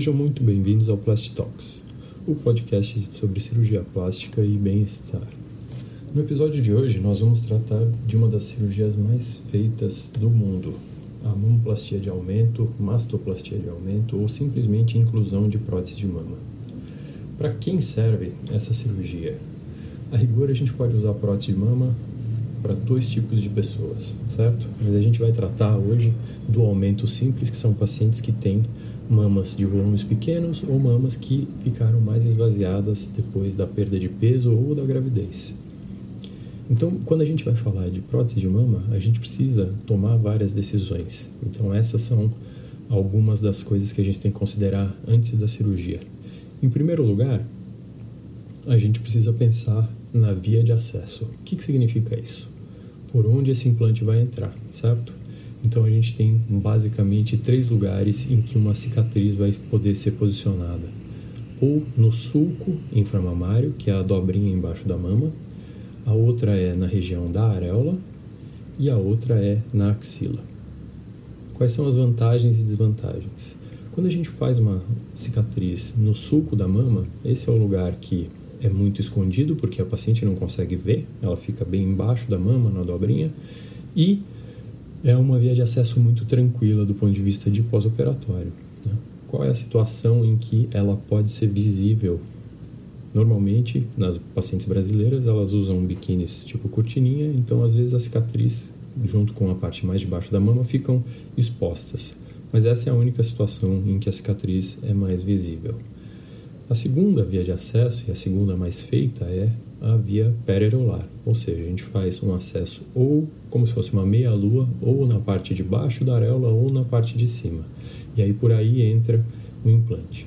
Sejam muito bem-vindos ao Plast Talks, o podcast sobre cirurgia plástica e bem-estar. No episódio de hoje, nós vamos tratar de uma das cirurgias mais feitas do mundo, a mamoplastia de aumento, mastoplastia de aumento ou simplesmente inclusão de prótese de mama. Para quem serve essa cirurgia? A rigor, a gente pode usar prótese de mama para dois tipos de pessoas, certo? Mas a gente vai tratar hoje do aumento simples, que são pacientes que têm mamas de volumes pequenos ou mamas que ficaram mais esvaziadas depois da perda de peso ou da gravidez. Então, quando a gente vai falar de prótese de mama, a gente precisa tomar várias decisões. Então, essas são algumas das coisas que a gente tem que considerar antes da cirurgia. Em primeiro lugar, a gente precisa pensar na via de acesso. O que, que significa isso? Por onde esse implante vai entrar, certo? Então a gente tem basicamente três lugares em que uma cicatriz vai poder ser posicionada: ou no sulco inframamário, que é a dobrinha embaixo da mama, a outra é na região da areola e a outra é na axila. Quais são as vantagens e desvantagens? Quando a gente faz uma cicatriz no sulco da mama, esse é o lugar que é muito escondido porque a paciente não consegue ver, ela fica bem embaixo da mama, na dobrinha, e é uma via de acesso muito tranquila do ponto de vista de pós-operatório. Né? Qual é a situação em que ela pode ser visível? Normalmente, nas pacientes brasileiras, elas usam biquínis tipo cortininha, então às vezes a cicatriz, junto com a parte mais de baixo da mama, ficam expostas. Mas essa é a única situação em que a cicatriz é mais visível. A segunda via de acesso, e a segunda mais feita, é a via perirolar, ou seja, a gente faz um acesso ou como se fosse uma meia-lua, ou na parte de baixo da areola ou na parte de cima. E aí por aí entra o implante.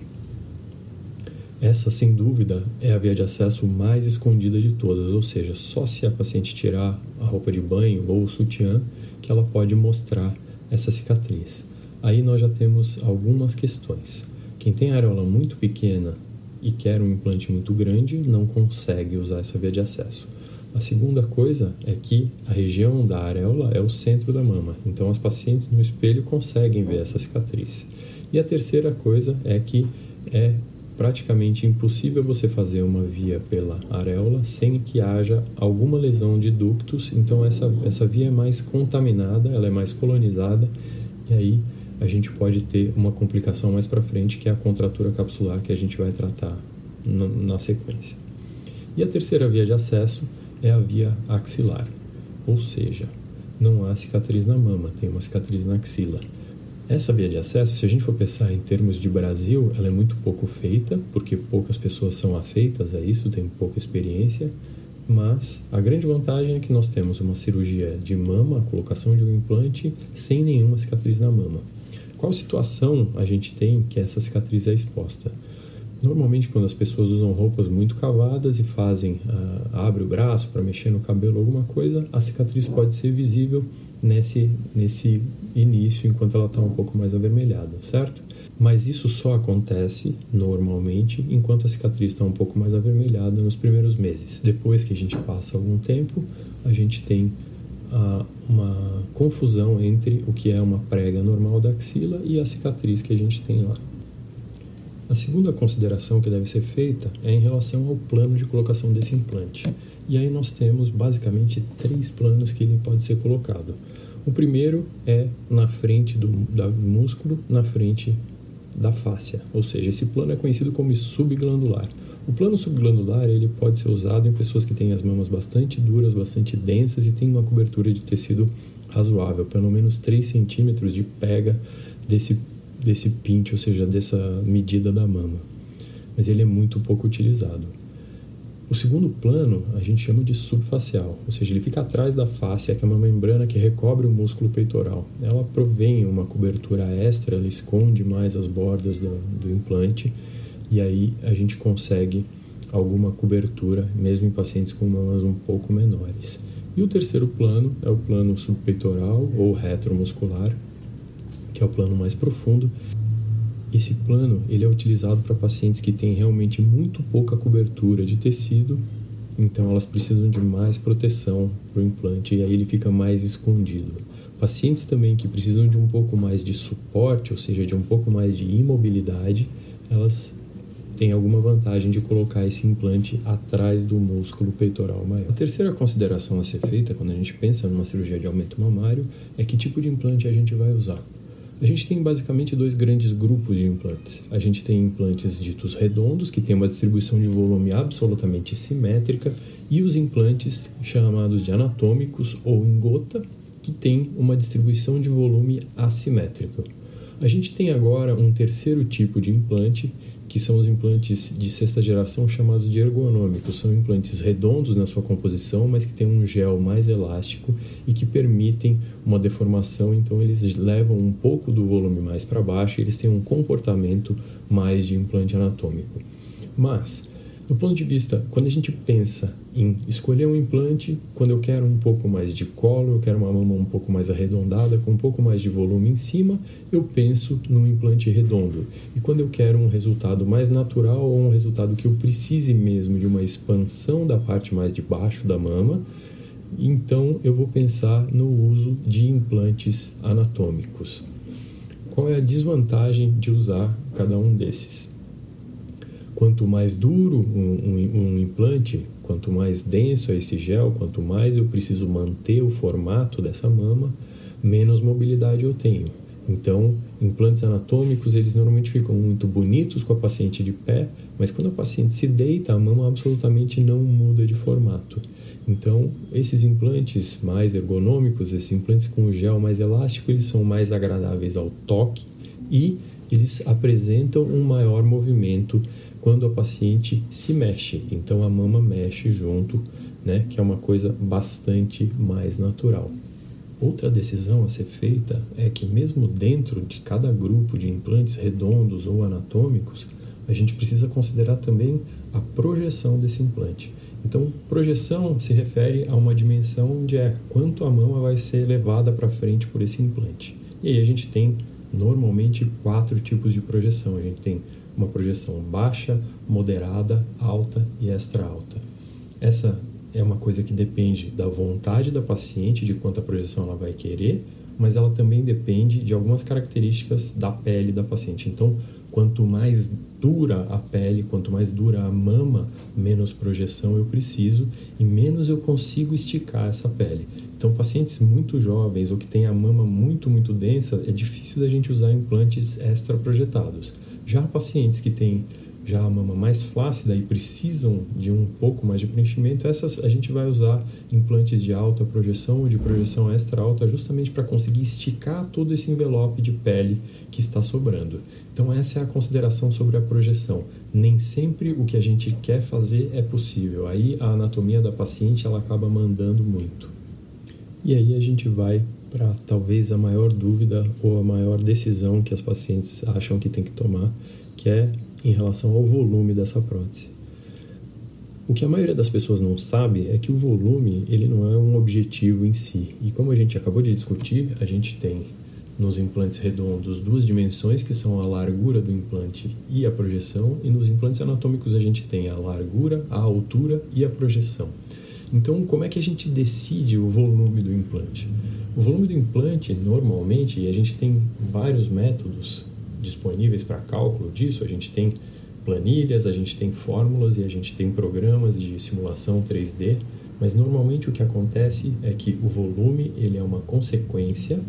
Essa, sem dúvida, é a via de acesso mais escondida de todas, ou seja, só se a paciente tirar a roupa de banho ou o sutiã que ela pode mostrar essa cicatriz. Aí nós já temos algumas questões. Quem tem areola muito pequena e quer um implante muito grande não consegue usar essa via de acesso. A segunda coisa é que a região da areola é o centro da mama, então as pacientes no espelho conseguem ver essa cicatriz. E a terceira coisa é que é praticamente impossível você fazer uma via pela areola sem que haja alguma lesão de ductos, então essa, essa via é mais contaminada, ela é mais colonizada, e aí a gente pode ter uma complicação mais para frente, que é a contratura capsular, que a gente vai tratar na, sequência. E a terceira via de acesso é a via axilar, ou seja, não há cicatriz na mama, tem uma cicatriz na axila. Essa via de acesso, se a gente for pensar em termos de Brasil, ela é muito pouco feita, porque poucas pessoas são afeitas a isso, têm pouca experiência, mas a grande vantagem é que nós temos uma cirurgia de mama, a colocação de um implante, sem nenhuma cicatriz na mama. Qual situação a gente tem que essa cicatriz é exposta? Normalmente, quando as pessoas usam roupas muito cavadas e fazem, uh, abre o braço para mexer no cabelo, alguma coisa, a cicatriz pode ser visível nesse, nesse início, enquanto ela está um pouco mais avermelhada, certo? Mas isso só acontece normalmente enquanto a cicatriz está um pouco mais avermelhada nos primeiros meses. Depois que a gente passa algum tempo, a gente tem uma confusão entre o que é uma prega normal da axila e a cicatriz que a gente tem lá. A segunda consideração que deve ser feita é em relação ao plano de colocação desse implante. E aí nós temos basicamente três planos que ele pode ser colocado. O primeiro é na frente do, do músculo, na frente da fáscia, ou seja, esse plano é conhecido como subglandular. O plano subglandular ele pode ser usado em pessoas que têm as mamas bastante duras, bastante densas e têm uma cobertura de tecido razoável, pelo menos 3 centímetros de pega desse, desse pinte, ou seja, dessa medida da mama. Mas ele é muito pouco utilizado. O segundo plano a gente chama de subfacial, ou seja, ele fica atrás da face, que é uma membrana que recobre o músculo peitoral. Ela provém uma cobertura extra, ela esconde mais as bordas do, do implante e aí a gente consegue alguma cobertura, mesmo em pacientes com mamas um pouco menores. E o terceiro plano é o plano subpeitoral ou retromuscular, que é o plano mais profundo. Esse plano ele é utilizado para pacientes que têm realmente muito pouca cobertura de tecido, então elas precisam de mais proteção para o implante e aí ele fica mais escondido. Pacientes também que precisam de um pouco mais de suporte, ou seja, de um pouco mais de imobilidade, elas têm alguma vantagem de colocar esse implante atrás do músculo peitoral maior. A terceira consideração a ser feita quando a gente pensa numa cirurgia de aumento mamário é que tipo de implante a gente vai usar. A gente tem basicamente dois grandes grupos de implantes. A gente tem implantes ditos redondos, que têm uma distribuição de volume absolutamente simétrica, e os implantes chamados de anatômicos ou em gota, que têm uma distribuição de volume assimétrica. A gente tem agora um terceiro tipo de implante, que são os implantes de sexta geração chamados de ergonômicos. São implantes redondos na sua composição, mas que têm um gel mais elástico e que permitem uma deformação, então eles levam um pouco do volume mais para baixo e eles têm um comportamento mais de implante anatômico. Mas do ponto de vista, quando a gente pensa em escolher um implante, quando eu quero um pouco mais de colo, eu quero uma mama um pouco mais arredondada, com um pouco mais de volume em cima, eu penso num implante redondo. E quando eu quero um resultado mais natural ou um resultado que eu precise mesmo de uma expansão da parte mais de baixo da mama, então eu vou pensar no uso de implantes anatômicos. Qual é a desvantagem de usar cada um desses? Quanto mais duro um, um, um, implante, quanto mais denso é esse gel, quanto mais eu preciso manter o formato dessa mama, menos mobilidade eu tenho. Então, implantes anatômicos, eles normalmente ficam muito bonitos com a paciente de pé, mas quando a paciente se deita, a mama absolutamente não muda de formato. Então, esses implantes mais ergonômicos, esses implantes com gel mais elástico, eles são mais agradáveis ao toque e eles apresentam um maior movimento quando a paciente se mexe. Então a mama mexe junto, né, que é uma coisa bastante mais natural. Outra decisão a ser feita é que, mesmo dentro de cada grupo de implantes redondos ou anatômicos, a gente precisa considerar também a projeção desse implante. Então, projeção se refere a uma dimensão de é, quanto a mama vai ser levada para frente por esse implante. E aí a gente tem normalmente quatro tipos de projeção. A gente tem uma projeção baixa, moderada, alta e extra alta. Essa é uma coisa que depende da vontade da paciente, de quanta projeção ela vai querer, mas ela também depende de algumas características da pele da paciente. Então, quanto mais dura a pele, quanto mais dura a mama, menos projeção eu preciso e menos eu consigo esticar essa pele. Então, pacientes muito jovens ou que têm a mama muito, muito densa, é difícil da gente usar implantes extra projetados. Já pacientes que têm já a mama mais flácida e precisam de um pouco mais de preenchimento, essas a gente vai usar implantes de alta projeção ou de projeção extra alta justamente para conseguir esticar todo esse envelope de pele que está sobrando. Então essa é a consideração sobre a projeção. Nem sempre o que a gente quer fazer é possível. Aí a anatomia da paciente ela acaba mandando muito. E aí a gente vai para talvez a maior dúvida ou a maior decisão que as pacientes acham que tem que tomar, que é em relação ao volume dessa prótese. O que a maioria das pessoas não sabe é que o volume ele não é um objetivo em si. E como a gente acabou de discutir, a gente tem nos implantes redondos duas dimensões que são a largura do implante e a projeção, e nos implantes anatômicos a gente tem a largura, a altura e a projeção. Então, como é que a gente decide o volume do implante? O volume do implante, normalmente, e a gente tem vários métodos disponíveis para cálculo disso, a gente tem planilhas, a gente tem fórmulas e a gente tem programas de simulação 3D, mas normalmente o que acontece é que o volume ele é uma consequência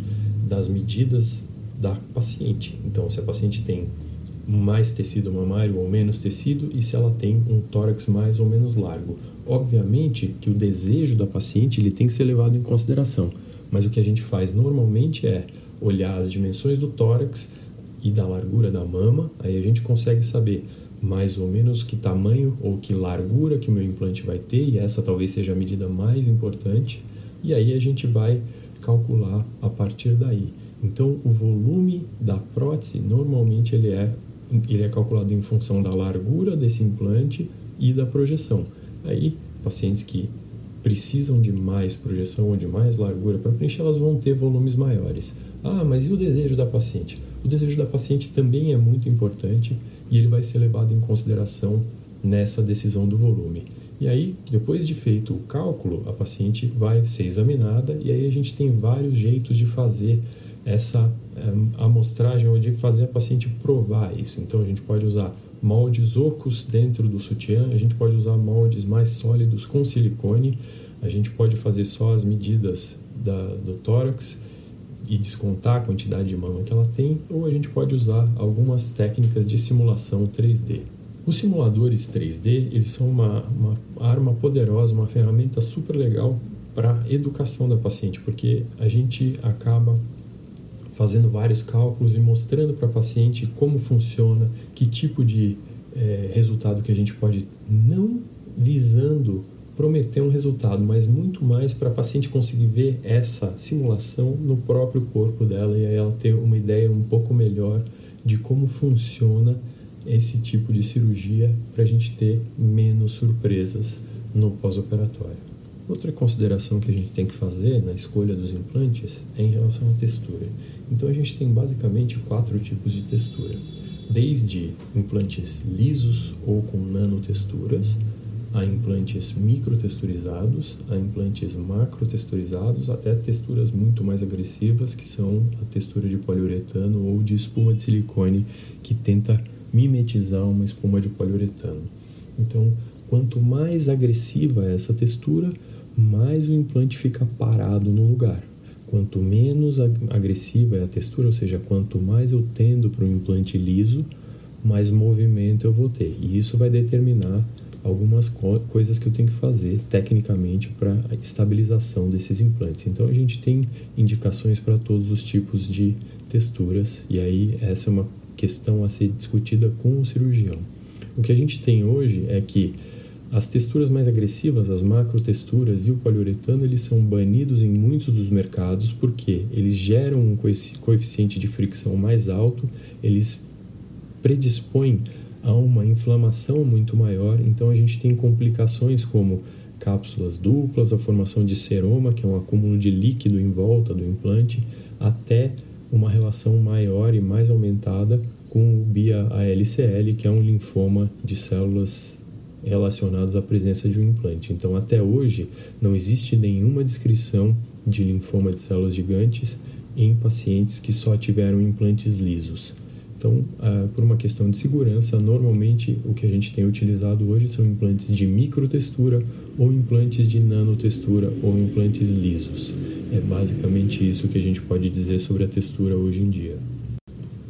das medidas da paciente. Então, se a paciente tem mais tecido mamário ou menos tecido e se ela tem um tórax mais ou menos largo. Obviamente que o desejo da paciente ele tem que ser levado em consideração. Mas o que a gente faz normalmente é olhar as dimensões do tórax e da largura da mama, aí a gente consegue saber mais ou menos que tamanho ou que largura que o meu implante vai ter, e essa talvez seja a medida mais importante, e aí a gente vai calcular a partir daí. Então, o volume da prótese normalmente ele é, ele é calculado em função da largura desse implante e da projeção. Aí, pacientes que precisam de mais projeção ou de mais largura para preencher, elas vão ter volumes maiores. Ah, mas e o desejo da paciente? O desejo da paciente também é muito importante e ele vai ser levado em consideração nessa decisão do volume. E aí, depois de feito o cálculo, a paciente vai ser examinada e aí a gente tem vários jeitos de fazer essa é, amostragem ou de fazer a paciente provar isso. Então a gente pode usar moldes ocos dentro do sutiã, a gente pode usar moldes mais sólidos com silicone, a gente pode fazer só as medidas da, do tórax e descontar a quantidade de mama que ela tem, ou a gente pode usar algumas técnicas de simulação 3D. Os simuladores 3D eles são uma, uma arma poderosa, uma ferramenta super legal para educação da paciente, porque a gente acaba fazendo vários cálculos e mostrando para a paciente como funciona, que tipo de é, resultado que a gente pode, não visando prometer um resultado, mas muito mais para a paciente conseguir ver essa simulação no próprio corpo dela e aí ela ter uma ideia um pouco melhor de como funciona esse tipo de cirurgia para a gente ter menos surpresas no pós-operatório. Outra consideração que a gente tem que fazer na escolha dos implantes é em relação à textura. Então a gente tem basicamente quatro tipos de textura, desde implantes lisos ou com nanotexturas, a implantes microtexturizados, a implantes macrotexturizados, até texturas muito mais agressivas, que são a textura de poliuretano ou de espuma de silicone, que tenta mimetizar uma espuma de poliuretano. Então, quanto mais agressiva é essa textura, mais o implante fica parado no lugar. Quanto menos agressiva é a textura, ou seja, quanto mais eu tendo para um implante liso, mais movimento eu vou ter. E isso vai determinar algumas co coisas que eu tenho que fazer tecnicamente para estabilização desses implantes. Então a gente tem indicações para todos os tipos de texturas e aí essa é uma questão a ser discutida com o cirurgião. O que a gente tem hoje é que as texturas mais agressivas, as macrotexturas e o poliuretano, eles são banidos em muitos dos mercados porque eles geram um coeficiente de fricção mais alto, eles predispõem a uma inflamação muito maior, então a gente tem complicações como cápsulas duplas, a formação de seroma, que é um acúmulo de líquido em volta do implante, até uma relação maior e mais aumentada com o BIA-ALCL, que é um linfoma de células relacionados à presença de um implante. Então, até hoje, não existe nenhuma descrição de linfoma de células gigantes em pacientes que só tiveram implantes lisos. Então, ah, por uma questão de segurança, normalmente o que a gente tem utilizado hoje são implantes de microtextura ou implantes de nanotextura ou implantes lisos. É basicamente isso que a gente pode dizer sobre a textura hoje em dia.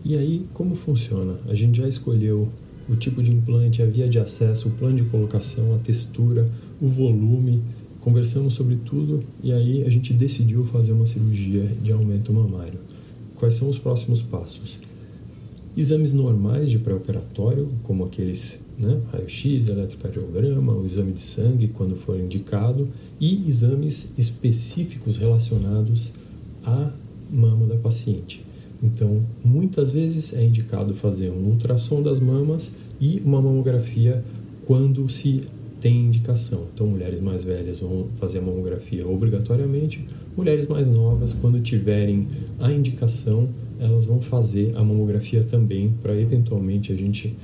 E aí, como funciona? A gente já escolheu o tipo de implante, a via de acesso, o plano de colocação, a textura, o volume. Conversamos sobre tudo e aí a gente decidiu fazer uma cirurgia de aumento mamário. Quais são os próximos passos? Exames normais de pré-operatório, como aqueles né, raio-x, eletrocardiograma, o exame de sangue, quando for indicado, e exames específicos relacionados à mama da paciente. Então, muitas vezes é indicado fazer um ultrassom das mamas e uma mamografia quando se tem indicação. Então, mulheres mais velhas vão fazer a mamografia obrigatoriamente, mulheres mais novas, quando tiverem a indicação, elas vão fazer a mamografia também para eventualmente a gente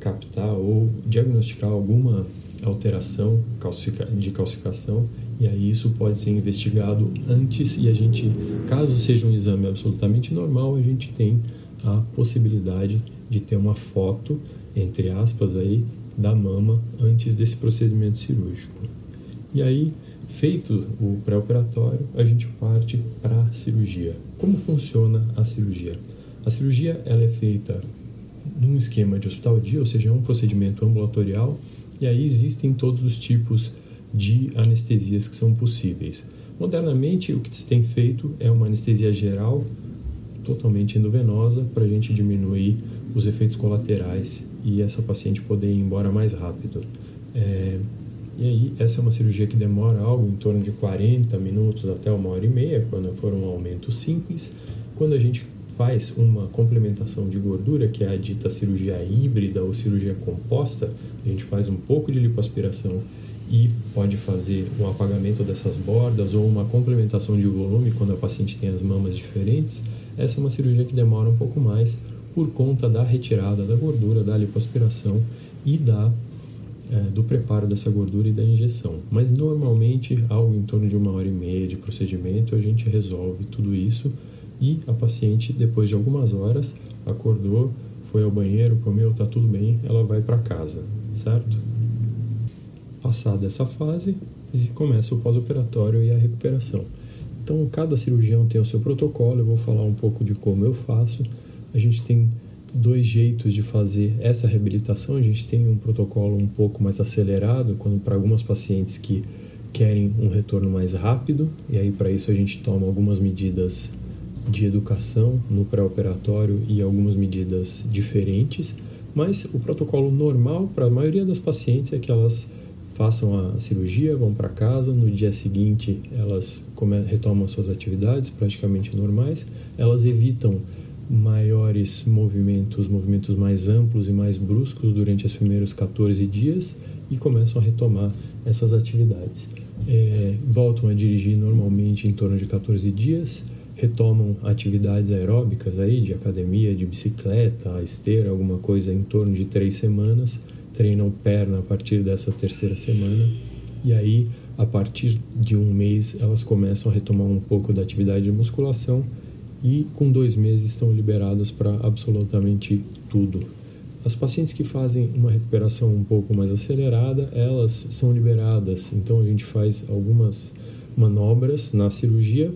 captar ou diagnosticar alguma alteração de calcificação e aí isso pode ser investigado antes e a gente, caso seja um exame absolutamente normal, a gente tem a possibilidade de ter uma foto, entre aspas, aí, da mama antes desse procedimento cirúrgico. E aí, feito o pré-operatório, a gente parte para a cirurgia. Como funciona a cirurgia? A cirurgia ela é feita num esquema de hospital dia, ou seja, é um procedimento ambulatorial, e aí existem todos os tipos de anestesias que são possíveis. Modernamente, o que se tem feito é uma anestesia geral, totalmente endovenosa, para a gente diminuir os efeitos colaterais e essa paciente poder ir embora mais rápido. É, e aí, essa é uma cirurgia que demora algo em torno de 40 minutos até uma hora e meia, quando for um aumento simples. Quando a gente faz uma complementação de gordura, que é a dita cirurgia híbrida ou cirurgia composta, a gente faz um pouco de lipoaspiração e pode fazer um apagamento dessas bordas ou uma complementação de volume quando a paciente tem as mamas diferentes. Essa é uma cirurgia que demora um pouco mais por conta da retirada da gordura, da lipoaspiração e da é, do preparo dessa gordura e da injeção. Mas normalmente, algo em torno de uma hora e meia de procedimento, a gente resolve tudo isso e a paciente, depois de algumas horas, acordou, foi ao banheiro, comeu, está tudo bem, ela vai para casa, certo? Passada essa fase, começa o pós-operatório e a recuperação. Então, cada cirurgião tem o seu protocolo, eu vou falar um pouco de como eu faço. A gente tem dois jeitos de fazer essa reabilitação. A gente tem um protocolo um pouco mais acelerado, quando para algumas pacientes que querem um retorno mais rápido, e aí para isso a gente toma algumas medidas de educação no pré-operatório e algumas medidas diferentes, mas o protocolo normal para a maioria das pacientes é que elas façam a cirurgia, vão para casa, no dia seguinte elas retomam suas atividades praticamente normais, elas evitam maiores movimentos, movimentos mais amplos e mais bruscos durante os primeiros 14 dias e começam a retomar essas atividades. É, voltam a dirigir normalmente em torno de 14 dias, retomam atividades aeróbicas aí de academia, de bicicleta, esteira, alguma coisa em torno de três semanas, treinam perna a partir dessa terceira semana e aí a partir de um mês elas começam a retomar um pouco da atividade de musculação e com dois meses estão liberadas para absolutamente tudo. As pacientes que fazem uma recuperação um pouco mais acelerada, elas são liberadas. Então a gente faz algumas manobras na cirurgia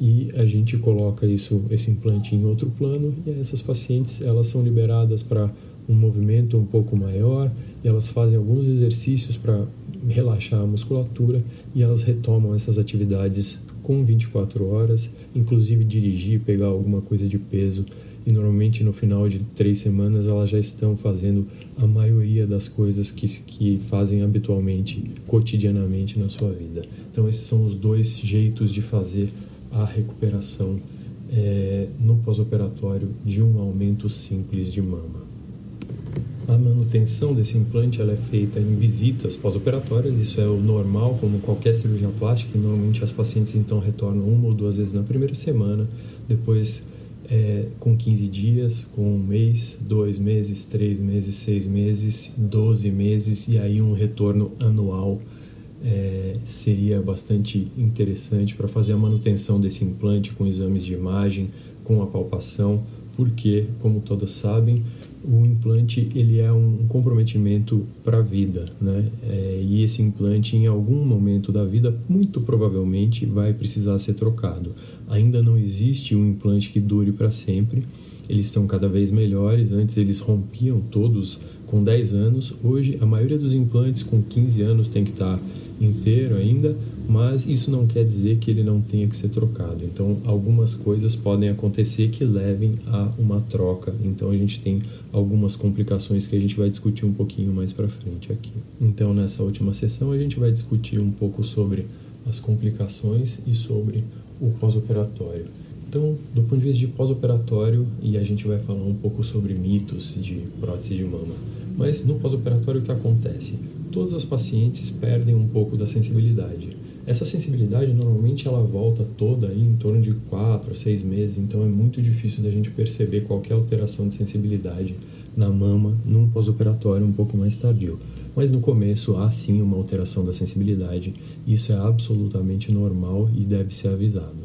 e a gente coloca isso, esse implante em outro plano e essas pacientes elas são liberadas para um movimento um pouco maior e elas fazem alguns exercícios para relaxar a musculatura e elas retomam essas atividades com 24 horas, inclusive dirigir, pegar alguma coisa de peso. E normalmente no final de três semanas elas já estão fazendo a maioria das coisas que, que fazem habitualmente, cotidianamente na sua vida. Então, esses são os dois jeitos de fazer a recuperação é, no pós-operatório de um aumento simples de mama. A manutenção desse implante ela é feita em visitas pós-operatórias, isso é o normal, como qualquer cirurgia plástica, e normalmente as pacientes então retornam uma ou duas vezes na primeira semana, depois é, com 15 dias, com um mês, dois meses, três meses, seis meses, 12 meses e aí um retorno anual é, seria bastante interessante para fazer a manutenção desse implante com exames de imagem, com a palpação, porque, como todas sabem, o implante ele é um comprometimento para a vida, né? É, e esse implante em algum momento da vida muito provavelmente vai precisar ser trocado. Ainda não existe um implante que dure para sempre. Eles estão cada vez melhores. Antes eles rompiam todos com 10 anos. Hoje a maioria dos implantes com 15 anos tem que estar inteiro ainda, mas isso não quer dizer que ele não tenha que ser trocado. Então, algumas coisas podem acontecer que levem a uma troca. Então, a gente tem algumas complicações que a gente vai discutir um pouquinho mais para frente aqui. Então, nessa última sessão, a gente vai discutir um pouco sobre as complicações e sobre o pós-operatório. Então, do ponto de vista de pós-operatório, e a gente vai falar um pouco sobre mitos de prótese de mama. Mas no pós-operatório, o que acontece? todas as pacientes perdem um pouco da sensibilidade. Essa sensibilidade normalmente ela volta toda aí em torno de 4 a 6 meses, então é muito difícil da gente perceber qualquer alteração de sensibilidade na mama num pós-operatório um pouco mais tardio. Mas no começo há sim uma alteração da sensibilidade, isso é absolutamente normal e deve ser avisado.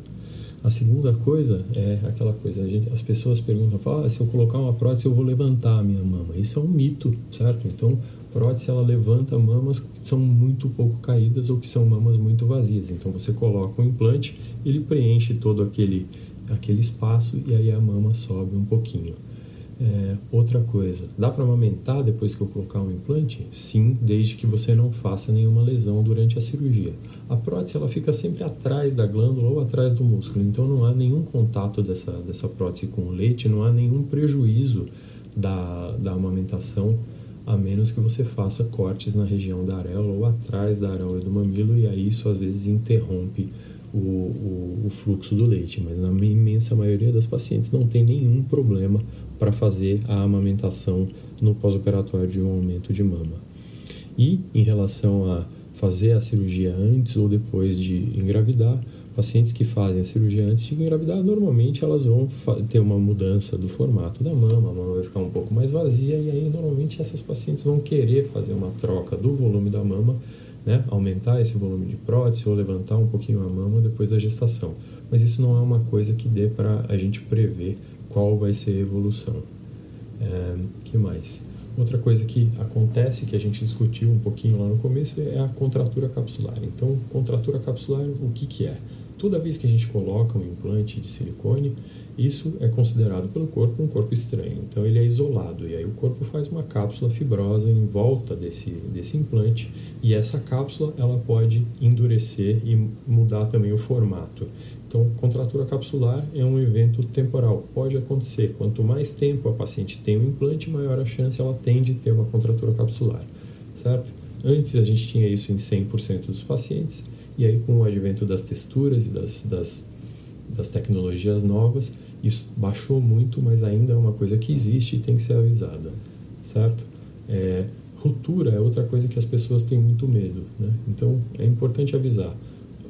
A segunda coisa é aquela coisa, gente, as pessoas perguntam, ah, se eu colocar uma prótese eu vou levantar a minha mama. Isso é um mito, certo? Então prótese ela levanta mamas que são muito pouco caídas ou que são mamas muito vazias. Então você coloca um implante, ele preenche todo aquele, aquele espaço e aí a mama sobe um pouquinho. É, outra coisa, dá para amamentar depois que eu colocar um implante? Sim, desde que você não faça nenhuma lesão durante a cirurgia. A prótese ela fica sempre atrás da glândula ou atrás do músculo, então não há nenhum contato dessa, dessa prótese com o leite, não há nenhum prejuízo da, da amamentação a menos que você faça cortes na região da areola ou atrás da areola do mamilo, e aí isso às vezes interrompe o, o, o fluxo do leite. Mas na imensa maioria das pacientes não tem nenhum problema para fazer a amamentação no pós-operatório de um aumento de mama. E em relação a fazer a cirurgia antes ou depois de engravidar, Pacientes que fazem a cirurgia antes de engravidar, normalmente elas vão ter uma mudança do formato da mama, a mama vai ficar um pouco mais vazia e aí normalmente essas pacientes vão querer fazer uma troca do volume da mama né, aumentar esse volume de prótese ou levantar um pouquinho a mama depois da gestação. Mas isso não é uma coisa que dê para a gente prever qual vai ser a evolução. É, que mais? Outra coisa que acontece, que a gente discutiu um pouquinho lá no começo, é a contratura capsular. Então, contratura capsular, o que, que é? Toda vez que a gente coloca um implante de silicone, isso é considerado pelo corpo um corpo estranho. Então ele é isolado e aí o corpo faz uma cápsula fibrosa em volta desse, desse implante e essa cápsula ela pode endurecer e mudar também o formato. Então, contratura capsular é um evento temporal, pode acontecer. Quanto mais tempo a paciente tem o implante, maior a chance ela tem de ter uma contratura capsular, certo? Antes a gente tinha isso em 100% dos pacientes, e aí com o advento das texturas e das, das, das tecnologias novas, isso baixou muito, mas ainda é uma coisa que existe e tem que ser avisada, certo? É, ruptura é outra coisa que as pessoas têm muito medo, né? Então é importante avisar.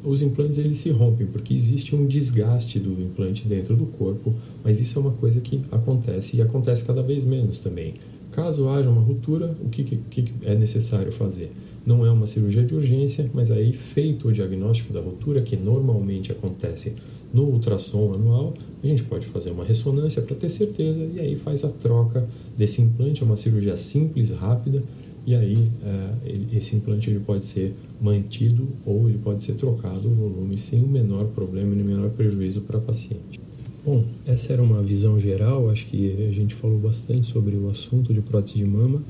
Os implantes eles se rompem porque existe um desgaste do implante dentro do corpo, mas isso é uma coisa que acontece e acontece cada vez menos também. Caso haja uma ruptura, o que, que, é necessário fazer? Não é uma cirurgia de urgência, mas aí feito o diagnóstico da ruptura, que normalmente acontece no ultrassom anual, a gente pode fazer uma ressonância para ter certeza e aí faz a troca desse implante. É uma cirurgia simples, rápida, e aí é, esse implante ele pode ser mantido ou ele pode ser trocado o volume sem o menor problema e menor prejuízo para paciente. Bom, essa era uma visão geral, acho que a gente falou bastante sobre o assunto de prótese de mama.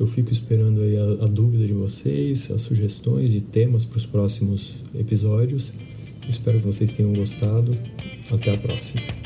Eu fico esperando aí a, a dúvida de vocês, as sugestões de temas para os próximos episódios. Espero que vocês tenham gostado. Até a próxima.